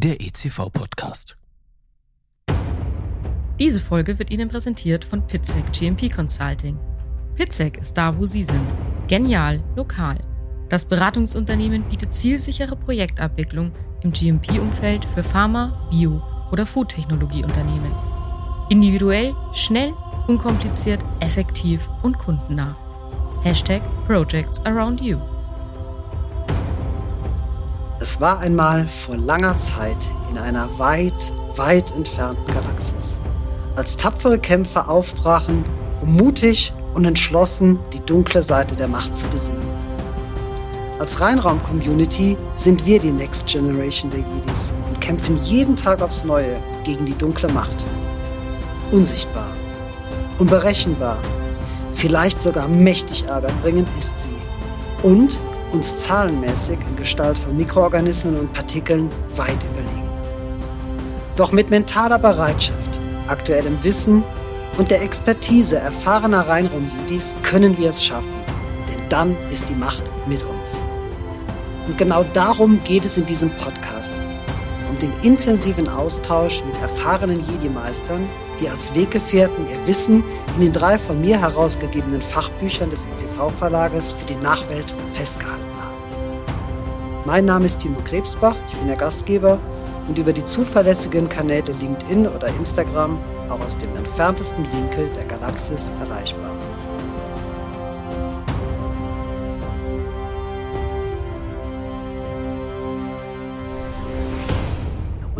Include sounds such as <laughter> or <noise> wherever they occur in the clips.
der ECV-Podcast. Diese Folge wird Ihnen präsentiert von Pitzek GMP Consulting. Pitzek ist da, wo Sie sind. Genial, lokal. Das Beratungsunternehmen bietet zielsichere Projektabwicklung im GMP-Umfeld für Pharma, Bio- oder Foodtechnologieunternehmen. Individuell, schnell, unkompliziert, effektiv und kundennah. Hashtag Projects Around You. Es war einmal vor langer Zeit in einer weit, weit entfernten Galaxis, als tapfere Kämpfer aufbrachen, um mutig und entschlossen die dunkle Seite der Macht zu besiegen. Als Reinraum-Community sind wir die Next Generation der Jedis und kämpfen jeden Tag aufs Neue gegen die dunkle Macht. Unsichtbar, unberechenbar, vielleicht sogar mächtig ärgerbringend ist sie. Und uns zahlenmäßig in Gestalt von Mikroorganismen und Partikeln weit überlegen. Doch mit mentaler Bereitschaft, aktuellem Wissen und der Expertise erfahrener Reinraum-Jedis können wir es schaffen, denn dann ist die Macht mit uns. Und genau darum geht es in diesem Podcast, um den intensiven Austausch mit erfahrenen Jedi-Meistern, die als Weggefährten ihr Wissen in den drei von mir herausgegebenen Fachbüchern des ECV-Verlages für die Nachwelt festgehalten haben. Mein Name ist Timo Krebsbach, ich bin der Gastgeber und über die zuverlässigen Kanäle LinkedIn oder Instagram auch aus dem entferntesten Winkel der Galaxis erreichbar.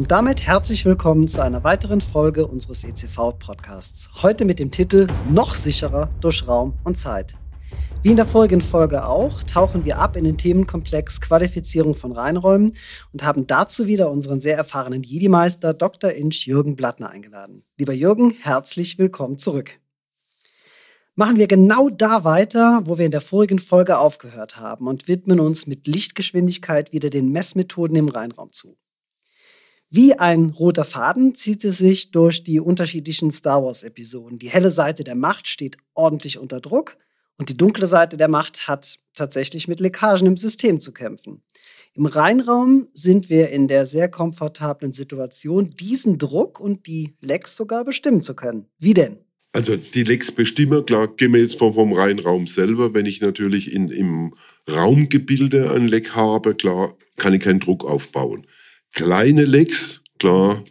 Und damit herzlich willkommen zu einer weiteren Folge unseres ECV-Podcasts. Heute mit dem Titel Noch sicherer durch Raum und Zeit. Wie in der vorigen Folge auch, tauchen wir ab in den Themenkomplex Qualifizierung von Reinräumen und haben dazu wieder unseren sehr erfahrenen Jedi-Meister Dr. Inch Jürgen Blattner eingeladen. Lieber Jürgen, herzlich willkommen zurück. Machen wir genau da weiter, wo wir in der vorigen Folge aufgehört haben und widmen uns mit Lichtgeschwindigkeit wieder den Messmethoden im Reinraum zu. Wie ein roter Faden zieht es sich durch die unterschiedlichen Star Wars-Episoden. Die helle Seite der Macht steht ordentlich unter Druck und die dunkle Seite der Macht hat tatsächlich mit Leckagen im System zu kämpfen. Im Reinraum sind wir in der sehr komfortablen Situation, diesen Druck und die Lecks sogar bestimmen zu können. Wie denn? Also die Lecks bestimmen, klar, gehen jetzt vom, vom Reinraum selber. Wenn ich natürlich in, im Raumgebilde ein Leck habe, klar, kann ich keinen Druck aufbauen. Kleine Lecks, klar,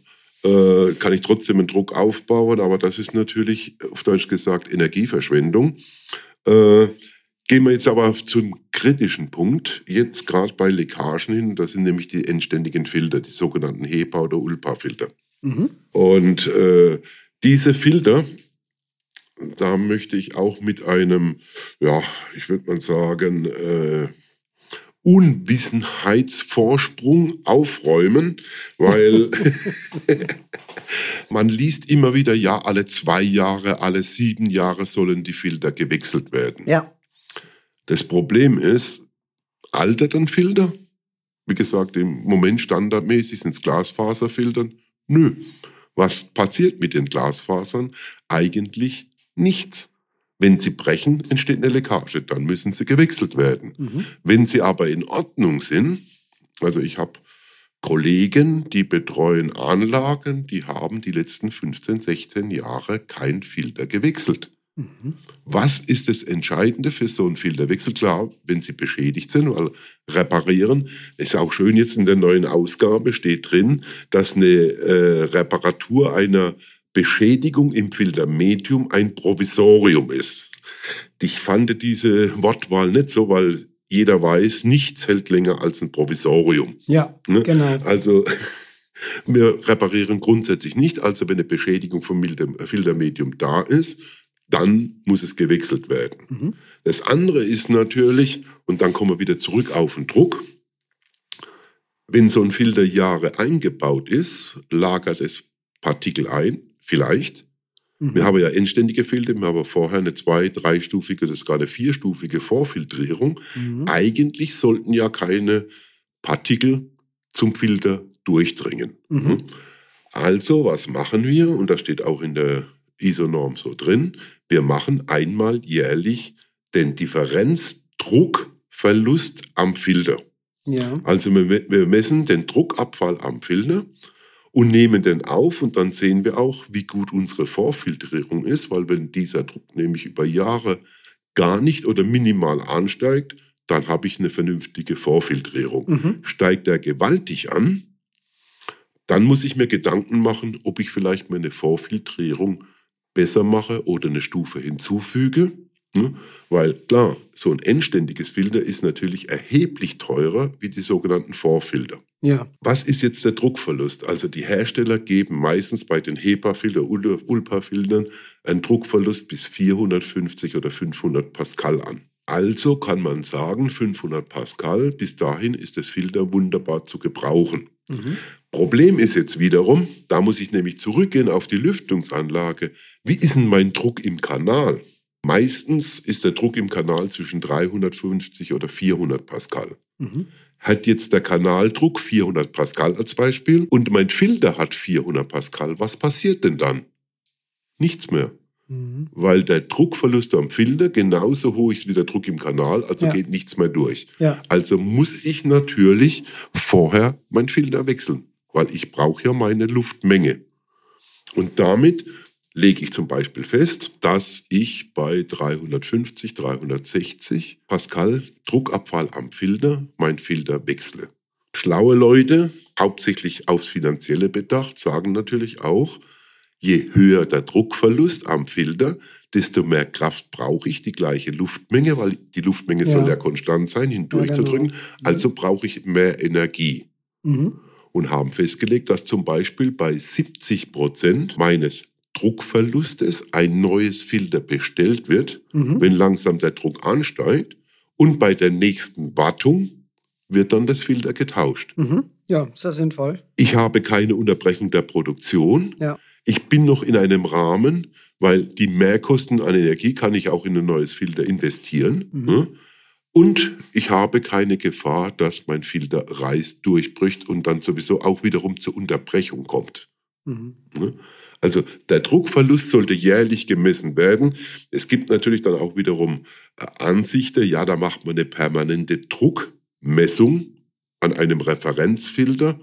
äh, kann ich trotzdem einen Druck aufbauen, aber das ist natürlich auf Deutsch gesagt Energieverschwendung. Äh, gehen wir jetzt aber zum kritischen Punkt, jetzt gerade bei Leckagen hin, das sind nämlich die endständigen Filter, die sogenannten HEPA- oder ULPA-Filter. Mhm. Und äh, diese Filter, da möchte ich auch mit einem, ja, ich würde mal sagen, äh, Unwissenheitsvorsprung aufräumen, weil <laughs> man liest immer wieder, ja, alle zwei Jahre, alle sieben Jahre sollen die Filter gewechselt werden. Ja. Das Problem ist, altert ein Filter? Wie gesagt, im Moment standardmäßig sind es Glasfaserfiltern. Nö. Was passiert mit den Glasfasern? Eigentlich nichts. Wenn sie brechen, entsteht eine Leckage, dann müssen sie gewechselt werden. Mhm. Wenn sie aber in Ordnung sind, also ich habe Kollegen, die betreuen Anlagen, die haben die letzten 15, 16 Jahre kein Filter gewechselt. Mhm. Was ist das Entscheidende für so einen Filterwechsel? Klar, wenn sie beschädigt sind, weil reparieren, ist auch schön jetzt in der neuen Ausgabe, steht drin, dass eine äh, Reparatur einer Beschädigung im Filtermedium ein Provisorium ist. Ich fand diese Wortwahl nicht so, weil jeder weiß, nichts hält länger als ein Provisorium. Ja, ne? genau. Also <laughs> wir reparieren grundsätzlich nicht. Also wenn eine Beschädigung vom Filtermedium da ist, dann muss es gewechselt werden. Mhm. Das andere ist natürlich, und dann kommen wir wieder zurück auf den Druck, wenn so ein Filter Jahre eingebaut ist, lagert es Partikel ein, Vielleicht. Mhm. Wir haben ja endständige Filter, wir haben vorher eine zwei-, dreistufige, das ist gerade vierstufige Vorfiltrierung. Mhm. Eigentlich sollten ja keine Partikel zum Filter durchdringen. Mhm. Hm? Also, was machen wir? Und das steht auch in der ISO-Norm so drin. Wir machen einmal jährlich den Differenzdruckverlust am Filter. Ja. Also wir, wir messen den Druckabfall am Filter und nehmen den auf und dann sehen wir auch, wie gut unsere Vorfiltrierung ist, weil wenn dieser Druck nämlich über Jahre gar nicht oder minimal ansteigt, dann habe ich eine vernünftige Vorfiltrierung. Mhm. Steigt er gewaltig an, dann muss ich mir Gedanken machen, ob ich vielleicht meine Vorfiltrierung besser mache oder eine Stufe hinzufüge. Ne? Weil klar, so ein endständiges Filter ist natürlich erheblich teurer wie die sogenannten Vorfilter. Ja. Was ist jetzt der Druckverlust? Also die Hersteller geben meistens bei den HEPA-Filtern, ULPA-Filtern einen Druckverlust bis 450 oder 500 Pascal an. Also kann man sagen, 500 Pascal, bis dahin ist das Filter wunderbar zu gebrauchen. Mhm. Problem ist jetzt wiederum, da muss ich nämlich zurückgehen auf die Lüftungsanlage. Wie ist denn mein Druck im Kanal? Meistens ist der Druck im Kanal zwischen 350 oder 400 Pascal. Mhm. Hat jetzt der Kanaldruck 400 Pascal als Beispiel und mein Filter hat 400 Pascal, was passiert denn dann? Nichts mehr, Mhm. weil der Druckverlust am Filter genauso hoch ist wie der Druck im Kanal, also Ja. geht nichts mehr durch. Ja. Also muss ich natürlich vorher meinen Filter wechseln, weil ich brauche ja meine Luftmenge. Und damit lege ich zum Beispiel fest, dass ich bei 350, 360 Pascal Druckabfall am Filter meinen Filter wechsle. Schlaue Leute, hauptsächlich aufs Finanzielle bedacht, sagen natürlich auch, je höher der Druckverlust am Filter, desto mehr Kraft brauche ich, die gleiche Luftmenge, weil die Luftmenge Ja. soll ja konstant sein, hindurchzudrücken. Ja, genau. Also brauche ich mehr Energie Mhm. und haben festgelegt, dass zum Beispiel bei 70 Prozent meines Druckverlustes ein neues Filter bestellt wird, Mhm. wenn langsam der Druck ansteigt und bei der nächsten Wartung wird dann das Filter getauscht. Mhm. Ja, sehr sinnvoll. Ich habe keine Unterbrechung der Produktion. Ja. Ich bin noch in einem Rahmen, weil die Mehrkosten an Energie kann ich auch in ein neues Filter investieren. Mhm. ne? Und ich habe keine Gefahr, dass mein Filter reißt, durchbricht und dann sowieso auch wiederum zur Unterbrechung kommt. Mhm. Ne? Also der Druckverlust sollte jährlich gemessen werden. Es gibt natürlich dann auch wiederum äh, Ansichten, ja, da macht man eine permanente Druckmessung an einem Referenzfilter.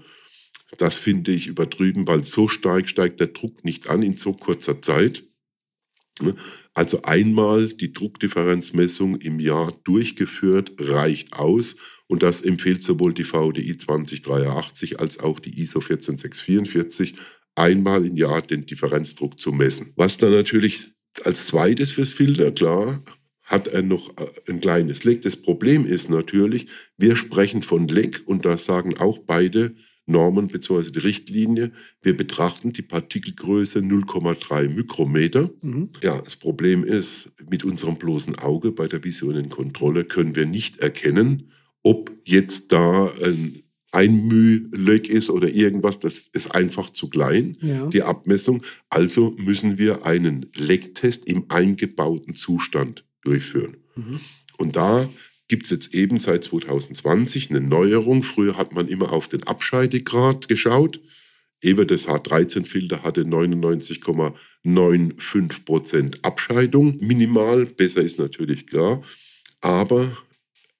Das finde ich übertrieben, weil so stark steigt der Druck nicht an in so kurzer Zeit. Ne? Also einmal die Druckdifferenzmessung im Jahr durchgeführt reicht aus und das empfiehlt sowohl die VDI 2083 als auch die ISO 14644 einmal im Jahr den Differenzdruck zu messen. Was dann natürlich als zweites fürs Filter, klar, hat er noch äh, ein kleines Leck. Das Problem ist natürlich, wir sprechen von Leck und da sagen auch beide Normen bzw. die Richtlinie, wir betrachten die Partikelgröße 0,3 Mikrometer. Mhm. Ja, das Problem ist, mit unserem bloßen Auge bei der visuellen Kontrolle können wir nicht erkennen, ob jetzt da ein Einmühleck ist oder irgendwas. Das ist einfach zu klein, Ja. die Abmessung. Also müssen wir einen Lecktest im eingebauten Zustand durchführen. Mhm. Und da gibt es jetzt eben seit 2020 eine Neuerung. Früher hat man immer auf den Abscheidegrad geschaut. Eben das H13-Filter hatte 99,95% Abscheidung. Minimal, besser ist natürlich klar. Aber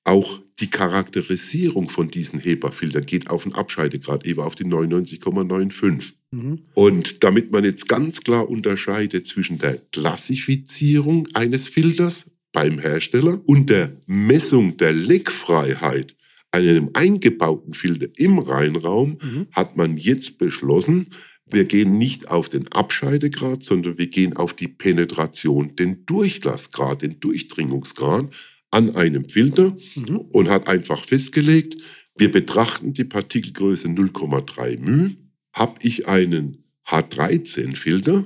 auch die Charakterisierung von diesen HEPA-Filtern geht auf den Abscheidegrad, eben auf die 99,95. Mhm. Und damit man jetzt ganz klar unterscheidet zwischen der Klassifizierung eines Filters beim Hersteller und der Messung der Leckfreiheit an einem eingebauten Filter im Reinraum, Mhm. hat man jetzt beschlossen, wir gehen nicht auf den Abscheidegrad, sondern wir gehen auf die Penetration, den Durchlassgrad, den Durchdringungsgrad an einem Filter Mhm. und hat einfach festgelegt, wir betrachten die Partikelgröße 0,3 μ. Habe ich einen H13-Filter,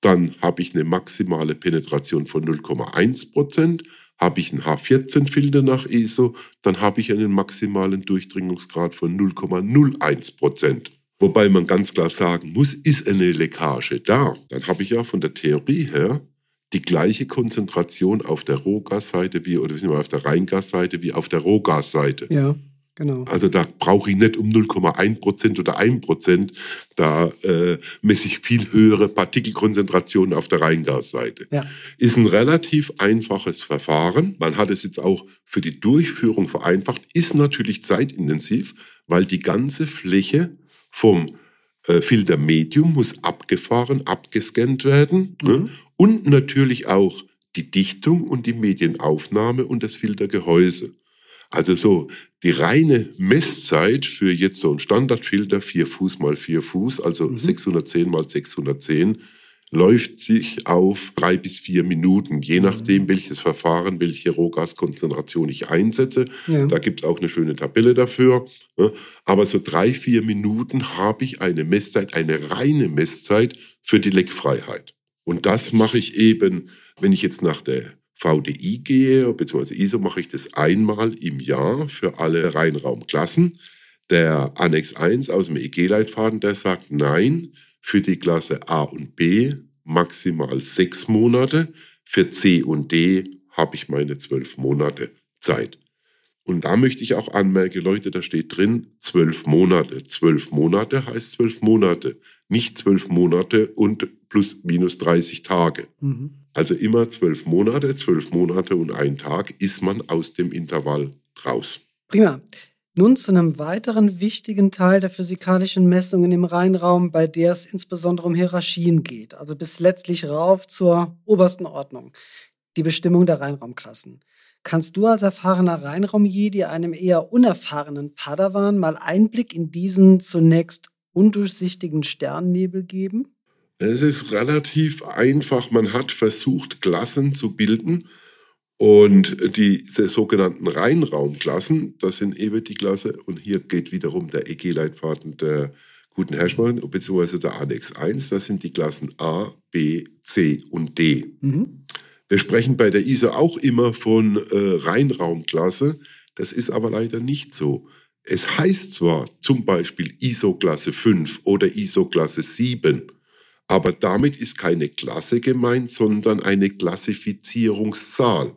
dann habe ich eine maximale Penetration von 0,1 Prozent. Habe ich einen H14-Filter nach ISO, dann habe ich einen maximalen Durchdringungsgrad von 0,01 Prozent. Wobei man ganz klar sagen muss, ist eine Leckage da, dann habe ich ja von der Theorie her die gleiche Konzentration auf der Rohgasseite wie oder auf der Reingasseite wie auf der Rohgasseite. Ja. Genau. Also da brauche ich nicht um 0,1 Prozent oder 1 Prozent, da äh, messe ich viel höhere Partikelkonzentrationen auf der Reingasseite. Ja. Ist ein relativ einfaches Verfahren. Man hat es jetzt auch für die Durchführung vereinfacht, ist natürlich zeitintensiv, weil die ganze Fläche vom äh, Filtermedium muss abgefahren, abgescannt werden ne? Mhm. und natürlich auch die Dichtung und die Medienaufnahme und das Filtergehäuse. Also so die reine Messzeit für jetzt so ein Standardfilter, 4 Fuß mal 4 Fuß, also Mhm. 610 mal 610, läuft sich auf drei bis vier Minuten, je nachdem, welches Verfahren, welche Rohgaskonzentration ich einsetze. Ja. Da gibt es auch eine schöne Tabelle dafür. ne? Aber so drei, vier Minuten habe ich eine Messzeit, eine reine Messzeit für die Leckfreiheit. Und das mache ich eben, wenn ich jetzt nach der VDI gehe, beziehungsweise ISO, mache ich das einmal im Jahr für alle Reinraumklassen. Der Annex 1 aus dem EG-Leitfaden, der sagt nein, für die Klasse A und B maximal sechs Monate, für C und D habe ich meine zwölf Monate Zeit. Und da möchte ich auch anmerken, Leute, da steht drin zwölf Monate. Zwölf Monate heißt zwölf Monate, nicht zwölf Monate und plus minus 30 Tage. Mhm. Also immer zwölf Monate, zwölf Monate und ein Tag ist man aus dem Intervall raus. Prima. Nun zu einem weiteren wichtigen Teil der physikalischen Messungen im Reinraum, bei der es insbesondere um Hierarchien geht, also bis letztlich rauf zur obersten Ordnung, die Bestimmung der Reinraumklassen. Kannst du als erfahrener Reinraumjedi einem eher unerfahrenen Padawan mal Einblick in diesen zunächst undurchsichtigen Sternnebel geben? Es ist relativ einfach. Man hat versucht, Klassen zu bilden. Und diese sogenannten Reinraumklassen, das sind eben die Klasse, und hier geht wiederum der EG-Leitfaden der guten Herrschmann, beziehungsweise der Annex 1, das sind die Klassen A, B, C und D. Mhm. Wir sprechen bei der ISO auch immer von äh, Reinraumklasse, das ist aber leider nicht so. Es heißt zwar zum Beispiel ISO-Klasse 5 oder ISO-Klasse 7, aber damit ist keine Klasse gemeint, sondern eine Klassifizierungszahl.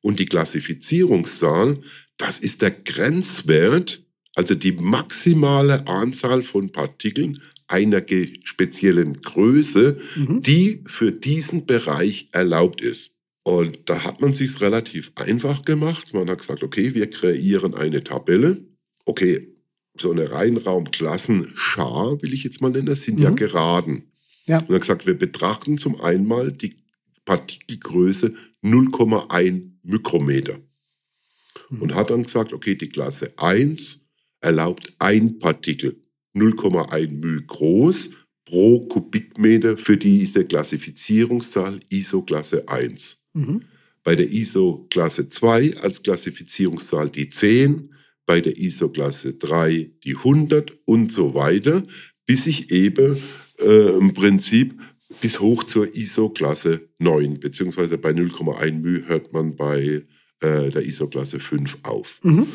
Und die Klassifizierungszahl, das ist der Grenzwert, also die maximale Anzahl von Partikeln einer speziellen Größe, Mhm. die für diesen Bereich erlaubt ist. Und da hat man sich relativ einfach gemacht. Man hat gesagt, okay, wir kreieren eine Tabelle. Okay, so eine Reinraumklassen-Schar, will ich jetzt mal nennen, das sind ja Mhm. Geraden. Ja. Und er hat gesagt, wir betrachten zum einmal die Partikelgröße 0,1 Mikrometer. Mhm. Und hat dann gesagt, okay, die Klasse 1 erlaubt ein Partikel 0,1 μ groß pro Kubikmeter für diese Klassifizierungszahl ISO-Klasse 1. Mhm. Bei der ISO-Klasse 2 als Klassifizierungszahl die 10, bei der ISO-Klasse 3 die 100 und so weiter, bis ich eben äh, im Prinzip bis hoch zur ISO-Klasse 9, beziehungsweise bei 0,1 μ hört man bei äh, der ISO-Klasse 5 auf. Mhm.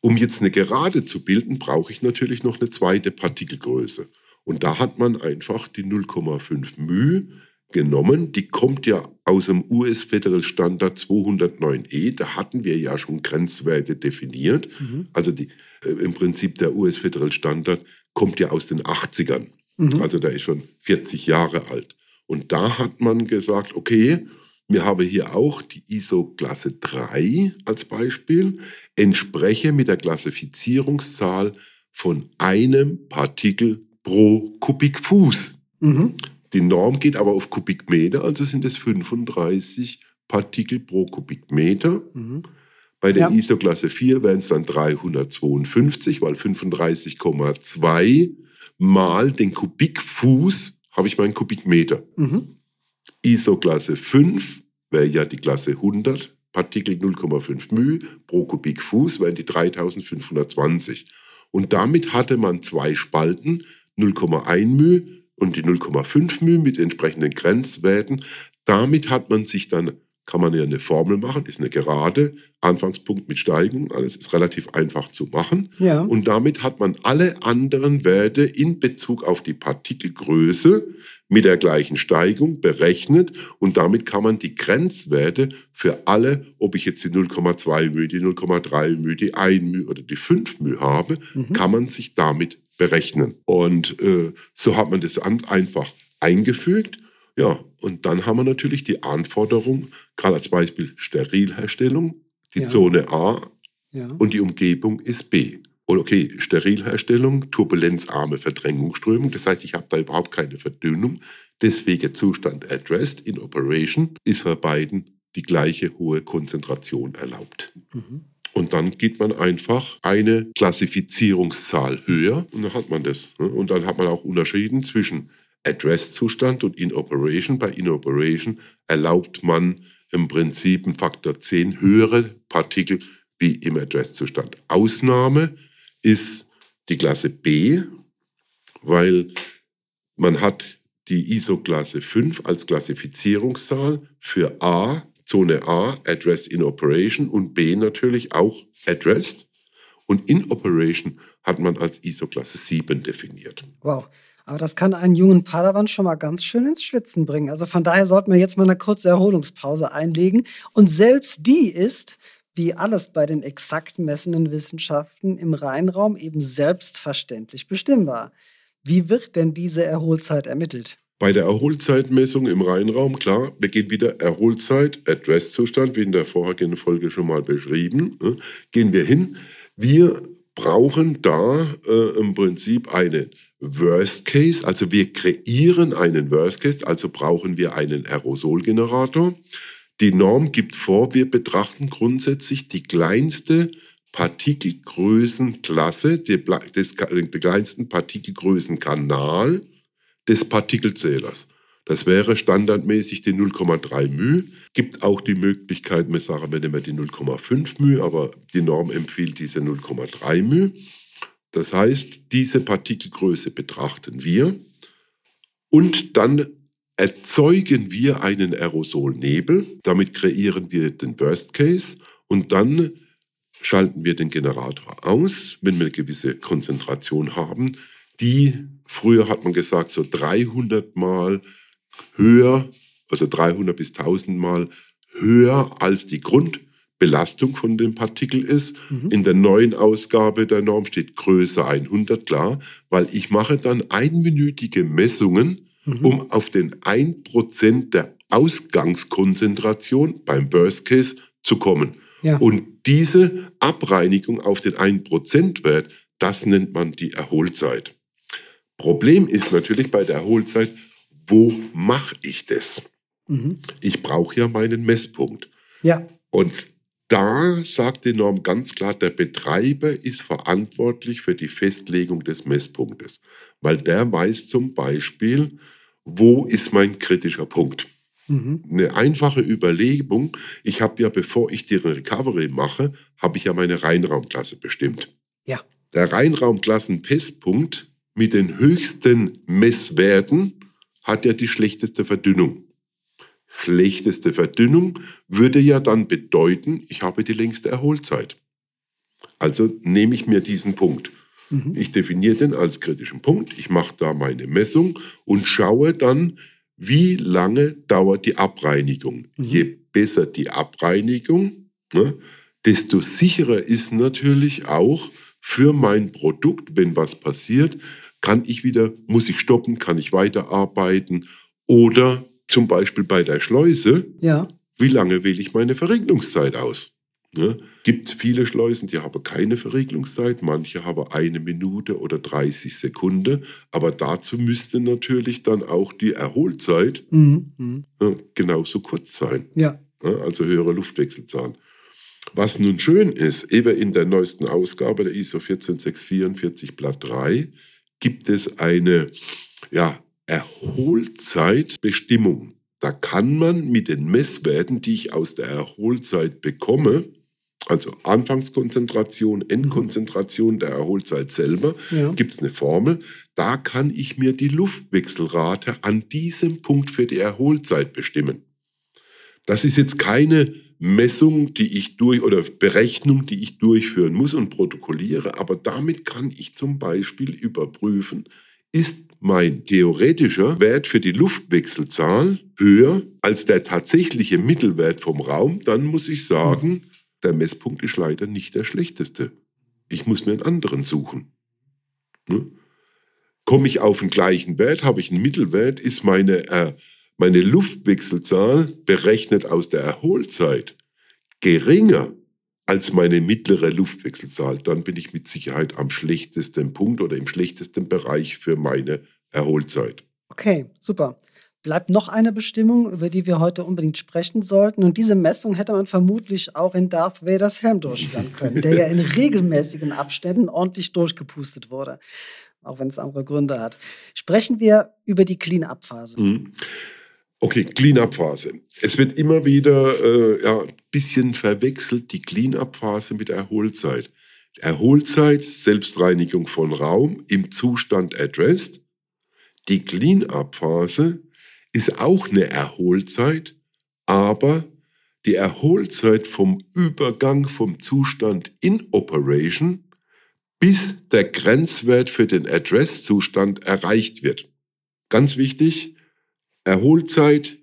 Um jetzt eine Gerade zu bilden, brauche ich natürlich noch eine zweite Partikelgröße. Und da hat man einfach die 0,5 μ genommen. Die kommt ja aus dem US Federal Standard 209e. Da hatten wir ja schon Grenzwerte definiert. Mhm. Also die, äh, im Prinzip der US Federal Standard kommt ja aus den 80ern. Mhm. Also der ist schon 40 Jahre alt. Und da hat man gesagt, okay, wir haben hier auch die ISO-Klasse 3 als Beispiel, entspreche mit der Klassifizierungszahl von einem Partikel pro Kubikfuß. Mhm. Die Norm geht aber auf Kubikmeter, also sind es 35 Partikel pro Kubikmeter. Mhm. Bei der Ja. ISO-Klasse 4 wären es dann 352, weil 35,2 mal den Kubikfuß habe ich meinen Kubikmeter. Mhm. ISO-Klasse 5 wäre ja die Klasse 100, Partikel 0,5 μ pro Kubikfuß wären die 3520. Und damit hatte man zwei Spalten, 0,1 μ und die 0,5 μ mit entsprechenden Grenzwerten. Damit hat man sich dann, kann man ja eine Formel machen, ist eine Gerade, Anfangspunkt mit Steigung, alles ist relativ einfach zu machen. Ja. Und damit hat man alle anderen Werte in Bezug auf die Partikelgröße mit der gleichen Steigung berechnet und damit kann man die Grenzwerte für alle, ob ich jetzt die 0,2 μ, die 0,3 μ, die 1 μ oder die 5 μ habe, mhm. kann man sich damit berechnen. Und äh, so hat man das einfach eingefügt. ja, und dann haben wir natürlich die Anforderung, gerade als Beispiel Sterilherstellung, die ja. Zone A ja. und die Umgebung ist B. Und okay, Sterilherstellung, turbulenzarme Verdrängungsströmung, das heißt, ich habe da überhaupt keine Verdünnung. Deswegen Zustand addressed in operation ist bei beiden die gleiche hohe Konzentration erlaubt. Mhm. Und dann geht man einfach eine Klassifizierungszahl höher und dann hat man das. Ne? Und dann hat man auch unterschieden zwischen Address-Zustand und In Operation. Bei In Operation erlaubt man im Prinzip einen Faktor 10 höhere Partikel wie im Address-Zustand. Ausnahme ist die Klasse B, weil man hat die ISO-Klasse 5 als Klassifizierungszahl für A, Zone A, Addressed in Operation und B natürlich auch Addressed. Und in Operation hat man als ISO-Klasse 7 definiert. Wow. Aber das kann einen jungen Padawan schon mal ganz schön ins Schwitzen bringen. Also von daher sollten wir jetzt mal eine kurze Erholungspause einlegen. Und selbst die ist wie alles bei den exakt messenden Wissenschaften im Reinraum eben selbstverständlich bestimmbar. Wie wird denn diese Erholzeit ermittelt? Bei der Erholzeitmessung im Reinraum, klar, gehen wieder Erholzeit, Address-Zustand, wie in der vorhergehenden Folge schon mal beschrieben, äh, gehen wir hin. Wir brauchen da äh, im Prinzip einen Worst Case, also wir kreieren einen Worst Case, also brauchen wir einen Aerosolgenerator. Die Norm gibt vor, wir betrachten grundsätzlich die kleinste Partikelgrößenklasse, die, des, den kleinsten Partikelgrößenkanal des Partikelzählers. Das wäre standardmäßig die 0,3 μ. Gibt auch die Möglichkeit, wir sagen, wir nehmen die 0,5 μ, aber die Norm empfiehlt diese 0,3 μ. Das heißt, diese Partikelgröße betrachten wir und dann erzeugen wir einen Aerosolnebel. Damit kreieren wir den Worst Case und dann schalten wir den Generator aus, wenn wir eine gewisse Konzentration haben, die früher hat man gesagt so 300 Mal höher, also 300 bis 1000 Mal höher als die Grundbelastung von dem Partikel ist. Mhm. In der neuen Ausgabe der Norm steht Größe 100, klar, weil ich mache dann einminütige Messungen mhm. um auf den 1% der Ausgangskonzentration beim Burst Case zu kommen. Ja. Und diese Abreinigung auf den 1%-Wert, das nennt man die Erholzeit. Problem ist natürlich bei der Erholzeit, wo mache ich das? Mhm. Ich brauche ja meinen Messpunkt. Ja. Und da sagt die Norm ganz klar, der Betreiber ist verantwortlich für die Festlegung des Messpunktes, weil der weiß zum Beispiel, wo ist mein kritischer Punkt? Mhm. Eine einfache Überlegung, ich habe ja, bevor ich die Recovery mache, habe ich ja meine Reinraumklasse bestimmt. Ja. Der Reinraumklassen-Pesspunkt mit den höchsten Messwerten hat ja die schlechteste Verdünnung. Schlechteste Verdünnung würde ja dann bedeuten, ich habe die längste Erholzeit. Also nehme ich mir diesen Punkt. Mhm. Ich definiere den als kritischen Punkt, ich mache da meine Messung und schaue dann, wie lange dauert die Abreinigung. Mhm. Je besser die Abreinigung, ne, desto sicherer ist natürlich auch für mein Produkt, wenn was passiert, kann ich wieder, muss ich stoppen, kann ich weiterarbeiten oder zum Beispiel bei der Schleuse, ja. wie lange wähle ich meine Verregnungszeit aus? Ne? Gibt viele Schleusen, die haben keine Verriegelungszeit, manche haben eine Minute oder 30 Sekunden, aber dazu müsste natürlich dann auch die Erholzeit mhm. mhm. ja, genauso kurz sein. Ja. ja. Also höhere Luftwechselzahlen. Was nun schön ist, eben in der neuesten Ausgabe der ISO 14644 Blatt 3 gibt es eine ja, Erholzeitbestimmung. Da kann man mit den Messwerten, die ich aus der Erholzeit bekomme, also Anfangskonzentration, Endkonzentration der Erholzeit selber, ja. gibt es eine Formel. Da kann ich mir die Luftwechselrate an diesem Punkt für die Erholzeit bestimmen. Das ist jetzt keine Messung, die ich durch oder Berechnung, die ich durchführen muss und protokolliere, aber damit kann ich zum Beispiel überprüfen, ist mein theoretischer Wert für die Luftwechselzahl höher als der tatsächliche Mittelwert vom Raum, dann muss ich sagen, der Messpunkt ist leider nicht der schlechteste. Ich muss mir einen anderen suchen. Ne? Komme ich auf den gleichen Wert, habe ich einen Mittelwert, ist meine, äh, meine Luftwechselzahl berechnet aus der Erholzeit geringer als meine mittlere Luftwechselzahl, dann bin ich mit Sicherheit am schlechtesten Punkt oder im schlechtesten Bereich für meine Erholzeit. Okay, super. Bleibt noch eine Bestimmung, über die wir heute unbedingt sprechen sollten. Und diese Messung hätte man vermutlich auch in Darth Vaders Helm durchführen können, der ja in <laughs> regelmäßigen Abständen ordentlich durchgepustet wurde, auch wenn es andere Gründe hat. Sprechen wir über die Clean-Up-Phase. Mhm. Okay, Clean-Up-Phase. Es wird immer wieder äh, ja, bisschen verwechselt, die Clean-Up-Phase mit Erholzeit. Erholzeit, Selbstreinigung von Raum im Zustand addressed. Die Clean-Up-Phase ist auch eine Erholzeit, aber die Erholzeit vom Übergang vom Zustand in Operation bis der Grenzwert für den Address-Zustand erreicht wird. Ganz wichtig, Erholzeit,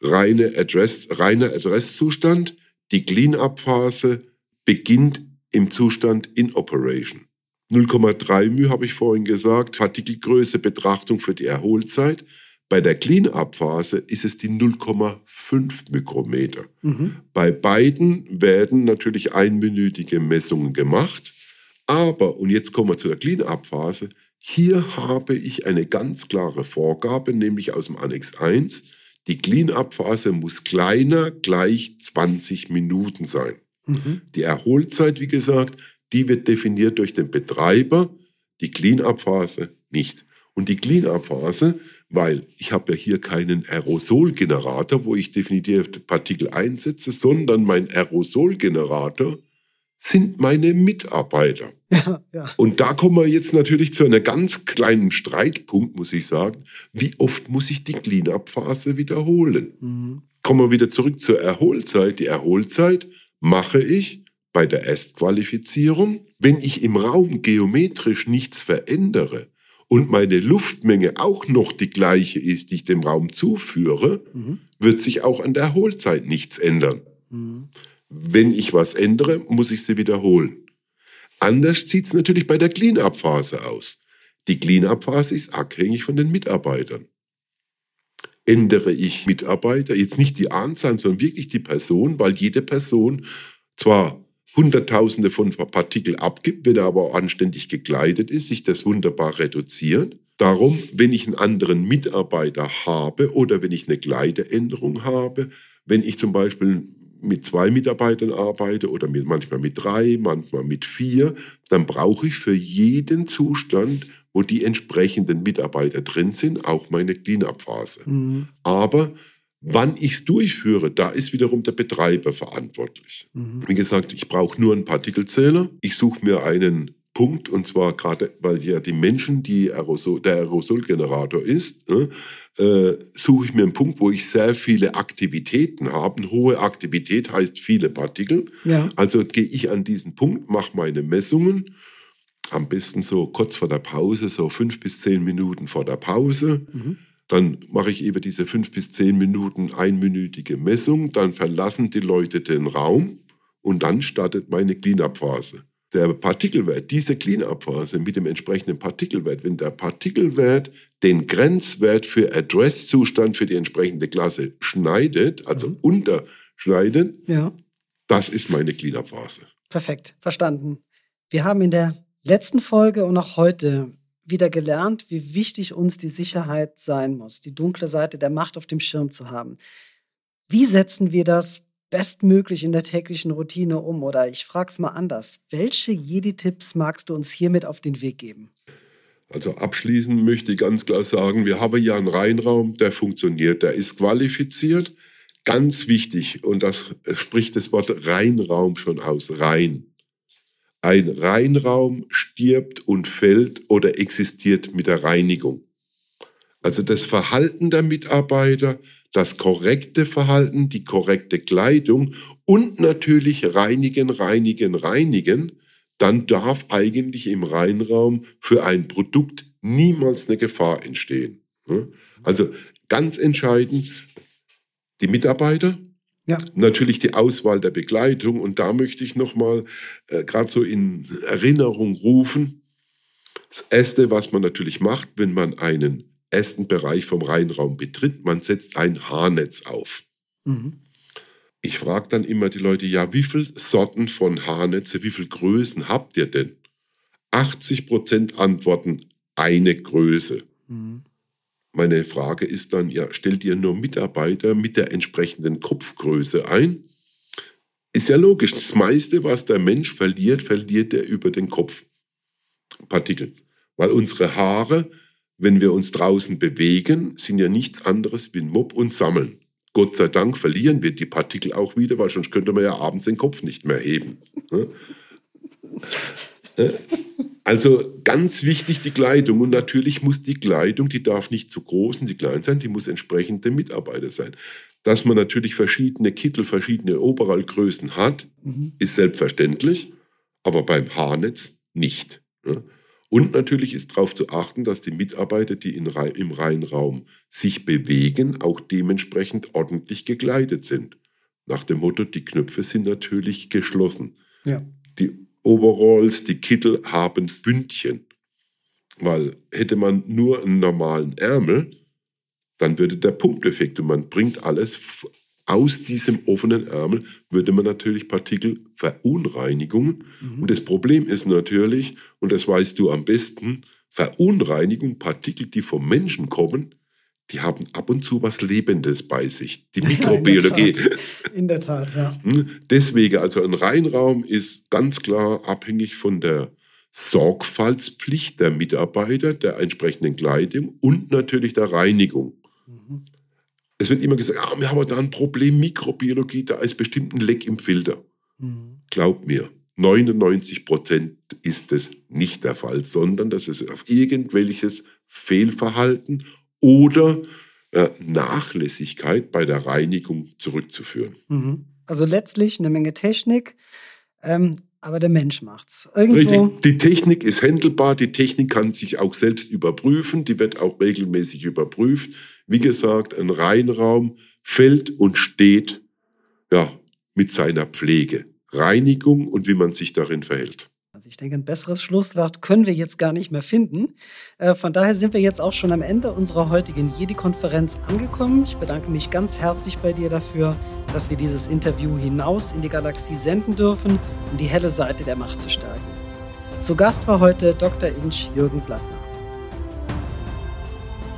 reine Address, reiner Adresszustand. Die Clean-up-Phase beginnt im Zustand in Operation. 0,3 μ habe ich vorhin gesagt, Partikelgröße Betrachtung für die Erholzeit. Bei der Clean-up-Phase ist es die 0,5 Mikrometer. Mhm. Bei beiden werden natürlich einminütige Messungen gemacht. Aber, und jetzt kommen wir zu der Clean-up-Phase, hier habe ich eine ganz klare Vorgabe, nämlich aus dem Annex 1. Die Clean-up-Phase muss kleiner gleich 20 Minuten sein. Mhm. Die Erholzeit, wie gesagt, die wird definiert durch den Betreiber, die Clean-up-Phase nicht. Und die Clean-up-Phase, weil ich habe ja hier keinen Aerosolgenerator, wo ich definitiv Partikel einsetze, sondern mein Aerosolgenerator sind meine Mitarbeiter. <laughs> Ja, ja. Und da kommen wir jetzt natürlich zu einem ganz kleinen Streitpunkt, muss ich sagen. Wie oft muss ich die Clean-up-Phase wiederholen? Mhm. Kommen wir wieder zurück zur Erholzeit. Die Erholzeit mache ich bei der Erstqualifizierung, wenn ich im Raum geometrisch nichts verändere und meine Luftmenge auch noch die gleiche ist, die ich dem Raum zuführe, mhm. wird sich auch an der Erholzeit nichts ändern. Mhm. Wenn ich was ändere, muss ich sie wiederholen. Anders sieht es natürlich bei der Clean-up-Phase aus. Die Clean-up-Phase ist abhängig von den Mitarbeitern. Ändere ich Mitarbeiter, jetzt nicht die Anzahl, sondern wirklich die Person, weil jede Person zwar Hunderttausende von Partikel abgibt, wenn er aber anständig gekleidet ist, sich das wunderbar reduziert. Darum, wenn ich einen anderen Mitarbeiter habe oder wenn ich eine Kleideänderung habe, wenn ich zum Beispiel mit zwei Mitarbeitern arbeite oder mit, manchmal mit drei, manchmal mit vier, dann brauche ich für jeden Zustand, wo die entsprechenden Mitarbeiter drin sind, auch meine Clean-up-Phase. Mhm. Aber wann ich es durchführe, da ist wiederum der Betreiber verantwortlich. Mhm. Wie gesagt, ich brauche nur einen Partikelzähler. Ich suche mir einen Punkt, und zwar gerade, weil ja die Menschen, die Aerosol, der Aerosolgenerator ist, ne, äh, suche ich mir einen Punkt, wo ich sehr viele Aktivitäten habe. Hohe Aktivität heißt viele Partikel. Ja. Also gehe ich an diesen Punkt, mache meine Messungen. Am besten so kurz vor der Pause, so fünf bis zehn Minuten vor der Pause. Mhm. Dann mache ich eben diese fünf bis zehn Minuten einminütige Messung. Dann verlassen die Leute den Raum und dann startet meine Cleanup-Phase der Partikelwert, diese Clean-up-Phase mit dem entsprechenden Partikelwert, wenn der Partikelwert den Grenzwert für Address-Zustand für die entsprechende Klasse schneidet, also mhm. unterschneidet, ja. das ist meine Clean-up-Phase. Perfekt, verstanden. Wir haben in der letzten Folge und auch heute wieder gelernt, wie wichtig uns die Sicherheit sein muss, die dunkle Seite der Macht auf dem Schirm zu haben. Wie setzen wir das bestmöglich in der täglichen Routine um? Oder ich frage es mal anders. Welche Jedi-Tipps magst du uns hiermit auf den Weg geben? Also abschließend möchte ich ganz klar sagen, wir haben ja einen Reinraum, der funktioniert, der ist qualifiziert. Ganz wichtig, und das spricht das Wort Reinraum schon aus, rein. Ein Reinraum stirbt und fällt oder existiert mit der Reinigung. Also das Verhalten der Mitarbeiter, das korrekte Verhalten, die korrekte Kleidung und natürlich reinigen, reinigen, reinigen, dann darf eigentlich im Reinraum für ein Produkt niemals eine Gefahr entstehen. Also ganz entscheidend, die Mitarbeiter, ja. natürlich die Auswahl der Begleitung. Und da möchte ich nochmal äh, gerade so in Erinnerung rufen, das Erste, was man natürlich macht, wenn man einen ersten Bereich vom Rheinraum betritt, man setzt ein Haarnetz auf. Mhm. Ich frage dann immer die Leute, ja, wie viele Sorten von Haarnetze, wie viele Größen habt ihr denn? 80 Prozent antworten eine Größe. Mhm. Meine Frage ist dann, ja, stellt ihr nur Mitarbeiter mit der entsprechenden Kopfgröße ein? Ist ja logisch. Das meiste, was der Mensch verliert, verliert er über den Kopf. Partikel. Weil unsere Haare, wenn wir uns draußen bewegen, sind ja nichts anderes wie ein Mob und sammeln. Gott sei Dank verlieren wir die Partikel auch wieder, weil sonst könnte man ja abends den Kopf nicht mehr heben. Also ganz wichtig die Kleidung. Und natürlich muss die Kleidung, die darf nicht zu groß und zu klein sein, die muss entsprechend der Mitarbeiter sein. Dass man natürlich verschiedene Kittel, verschiedene Oberallgrößen hat, mhm. ist selbstverständlich, aber beim Haarnetz nicht. Und natürlich ist darauf zu achten, dass die Mitarbeiter, die in, im Rheinraum sich bewegen, auch dementsprechend ordentlich gekleidet sind. Nach dem Motto, die Knöpfe sind natürlich geschlossen. Ja. Die Overalls, die Kittel haben Bündchen. Weil hätte man nur einen normalen Ärmel, dann würde der Punkteffekt und man bringt alles aus diesem offenen Ärmel, würde man natürlich Partikelverunreinigungen. Mhm. Und das Problem ist natürlich, und das weißt du am besten, Verunreinigung, Partikel, die vom Menschen kommen, die haben ab und zu was Lebendes bei sich. Die <laughs> Mikrobiologie. In der Tat, ja. Hm? Deswegen, also ein Reinraum ist ganz klar abhängig von der Sorgfaltspflicht der Mitarbeiter, der entsprechenden Kleidung und natürlich der Reinigung. Es wird immer gesagt, ah, wir haben da ein Problem Mikrobiologie, da ist bestimmt ein Leck im Filter. Mhm. Glaub mir, 99 Prozent ist es nicht der Fall, sondern das ist auf irgendwelches Fehlverhalten oder äh, Nachlässigkeit bei der Reinigung zurückzuführen. Mhm. Also letztlich eine Menge Technik, ähm, aber der Mensch macht's. Irgendwo Richtig. Die Technik ist händelbar, die Technik kann sich auch selbst überprüfen, die wird auch regelmäßig überprüft. Wie gesagt, ein Reinraum fällt und steht ja, mit seiner Pflege, Reinigung und wie man sich darin verhält. Also ich denke, ein besseres Schlusswort können wir jetzt gar nicht mehr finden. Äh, von daher sind wir jetzt auch schon am Ende unserer heutigen Jedi-Konferenz angekommen. Ich bedanke mich ganz herzlich bei dir dafür, dass wir dieses Interview hinaus in die Galaxie senden dürfen, um die helle Seite der Macht zu stärken. Zu Gast war heute Dr. Inch Jürgen Blattner.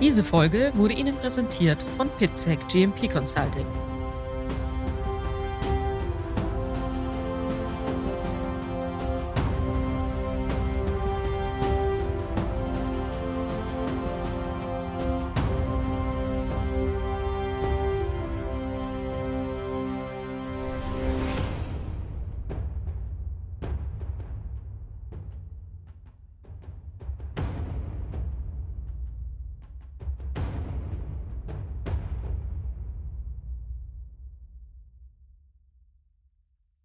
Diese Folge wurde Ihnen präsentiert von Pitzek GMP Consulting.